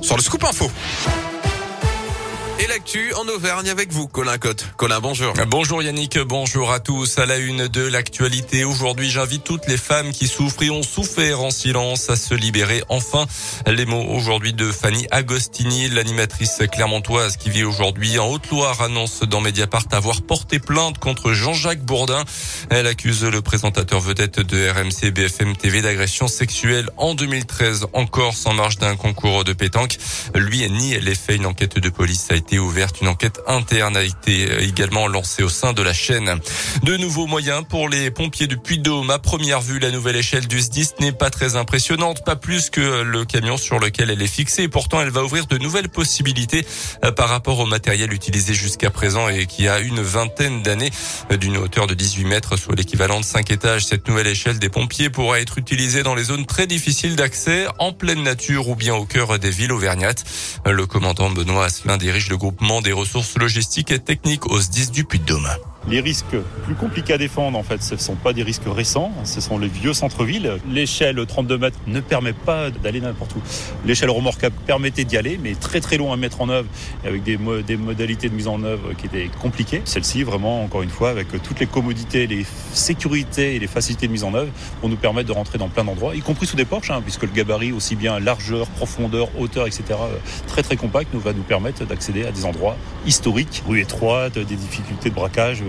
sur le Scoop Info. Et l'actu en Auvergne avec vous, Colin Cotte. Colin, bonjour. Bonjour Yannick, bonjour à tous. À la une de l'actualité, aujourd'hui, j'invite toutes les femmes qui souffrent et ont souffert en silence à se libérer enfin. Les mots aujourd'hui de Fanny Agostini, l'animatrice clermontoise qui vit aujourd'hui en Haute-Loire, annonce dans Mediapart avoir porté plainte contre Jean-Jacques Bourdin. Elle accuse le présentateur vedette de RMC BFM TV d'agression sexuelle en 2013 encore sans marge d'un concours de pétanque. Lui nie les faits. Une enquête de police a été ouverte. Une enquête interne a été également lancée au sein de la chaîne. De nouveaux moyens pour les pompiers du Puy-de-Dôme. À première vue, la nouvelle échelle du SDIS n'est pas très impressionnante, pas plus que le camion sur lequel elle est fixée. Pourtant, elle va ouvrir de nouvelles possibilités euh, par rapport au matériel utilisé jusqu'à présent et qui a une vingtaine d'années euh, d'une hauteur de 18 mètres, soit l'équivalent de 5 étages. Cette nouvelle échelle des pompiers pourra être utilisée dans les zones très difficiles d'accès, en pleine nature ou bien au cœur des villes auvergnates. Le commandant Benoît Asselin dirige le groupement des ressources logistiques et techniques au 10 du Puy-de-Dôme. Les risques plus compliqués à défendre, en fait, ce ne sont pas des risques récents, ce sont les vieux centres-villes. L'échelle 32 mètres ne permet pas d'aller n'importe où. L'échelle remorquable permettait d'y aller, mais très très long à mettre en œuvre, avec des, modalités de mise en œuvre qui étaient compliquées. Celle-ci, vraiment, encore une fois, avec toutes les commodités, les sécurités et les facilités de mise en œuvre, pour nous permettre de rentrer dans plein d'endroits, y compris sous des porches, hein, puisque le gabarit, aussi bien largeur, profondeur, hauteur, etc., très très compact, nous va nous permettre d'accéder à des endroits historiques, rues étroites, des difficultés de braquage,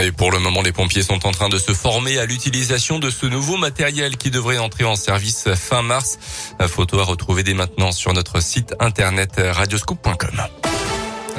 Et pour le moment, les pompiers sont en train de se former à l'utilisation de ce nouveau matériel qui devrait entrer en service fin mars. Photo à retrouver dès maintenant sur notre site internet radioscoop.com.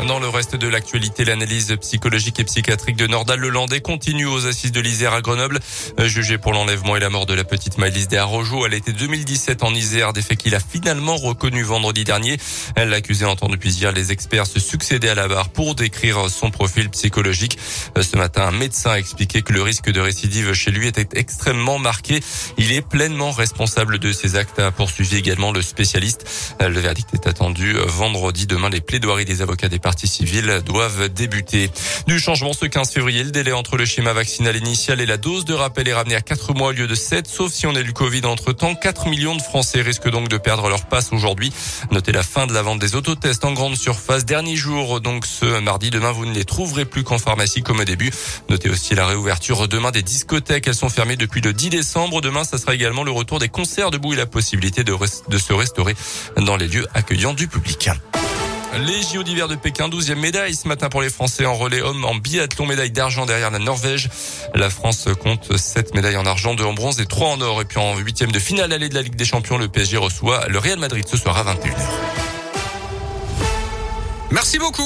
Dans le reste de l'actualité, l'analyse psychologique et psychiatrique de Nordal Lelandais continue aux assises de l'Isère à Grenoble. Jugée pour l'enlèvement et la mort de la petite Maëlys Desarrojo, elle était 2017 en Isère, des faits qu'il a finalement reconnu vendredi dernier. L'accusé entend depuis hier les experts se succéder à la barre pour décrire son profil psychologique. Ce matin, un médecin a expliqué que le risque de récidive chez lui était extrêmement marqué. Il est pleinement responsable de ses actes, a poursuivi également le spécialiste. Le verdict est attendu vendredi. Demain, les plaidoiries des avocats des parties civiles doivent débuter. Du changement ce 15 février, le délai entre le schéma vaccinal initial et la dose de rappel est ramené à 4 mois au lieu de 7, sauf si on a eu le Covid entre temps. 4 millions de Français risquent donc de perdre leur passe aujourd'hui. Notez la fin de la vente des autotests en grande surface. Dernier jour, donc ce mardi. Demain, vous ne les trouverez plus qu'en pharmacie comme au début. Notez aussi la réouverture demain des discothèques. Elles sont fermées depuis le 10 décembre. Demain, ça sera également le retour des concerts debout et la possibilité de, de se restaurer dans les lieux accueillants du public. Les JO d'hiver de Pékin, 12e médaille ce matin pour les Français en relais homme en biathlon, médaille d'argent derrière la Norvège. La France compte 7 médailles en argent, 2 en bronze et 3 en or. Et puis en huitième de finale allée de la Ligue des Champions, le PSG reçoit le Real Madrid ce soir à 21h. Merci beaucoup.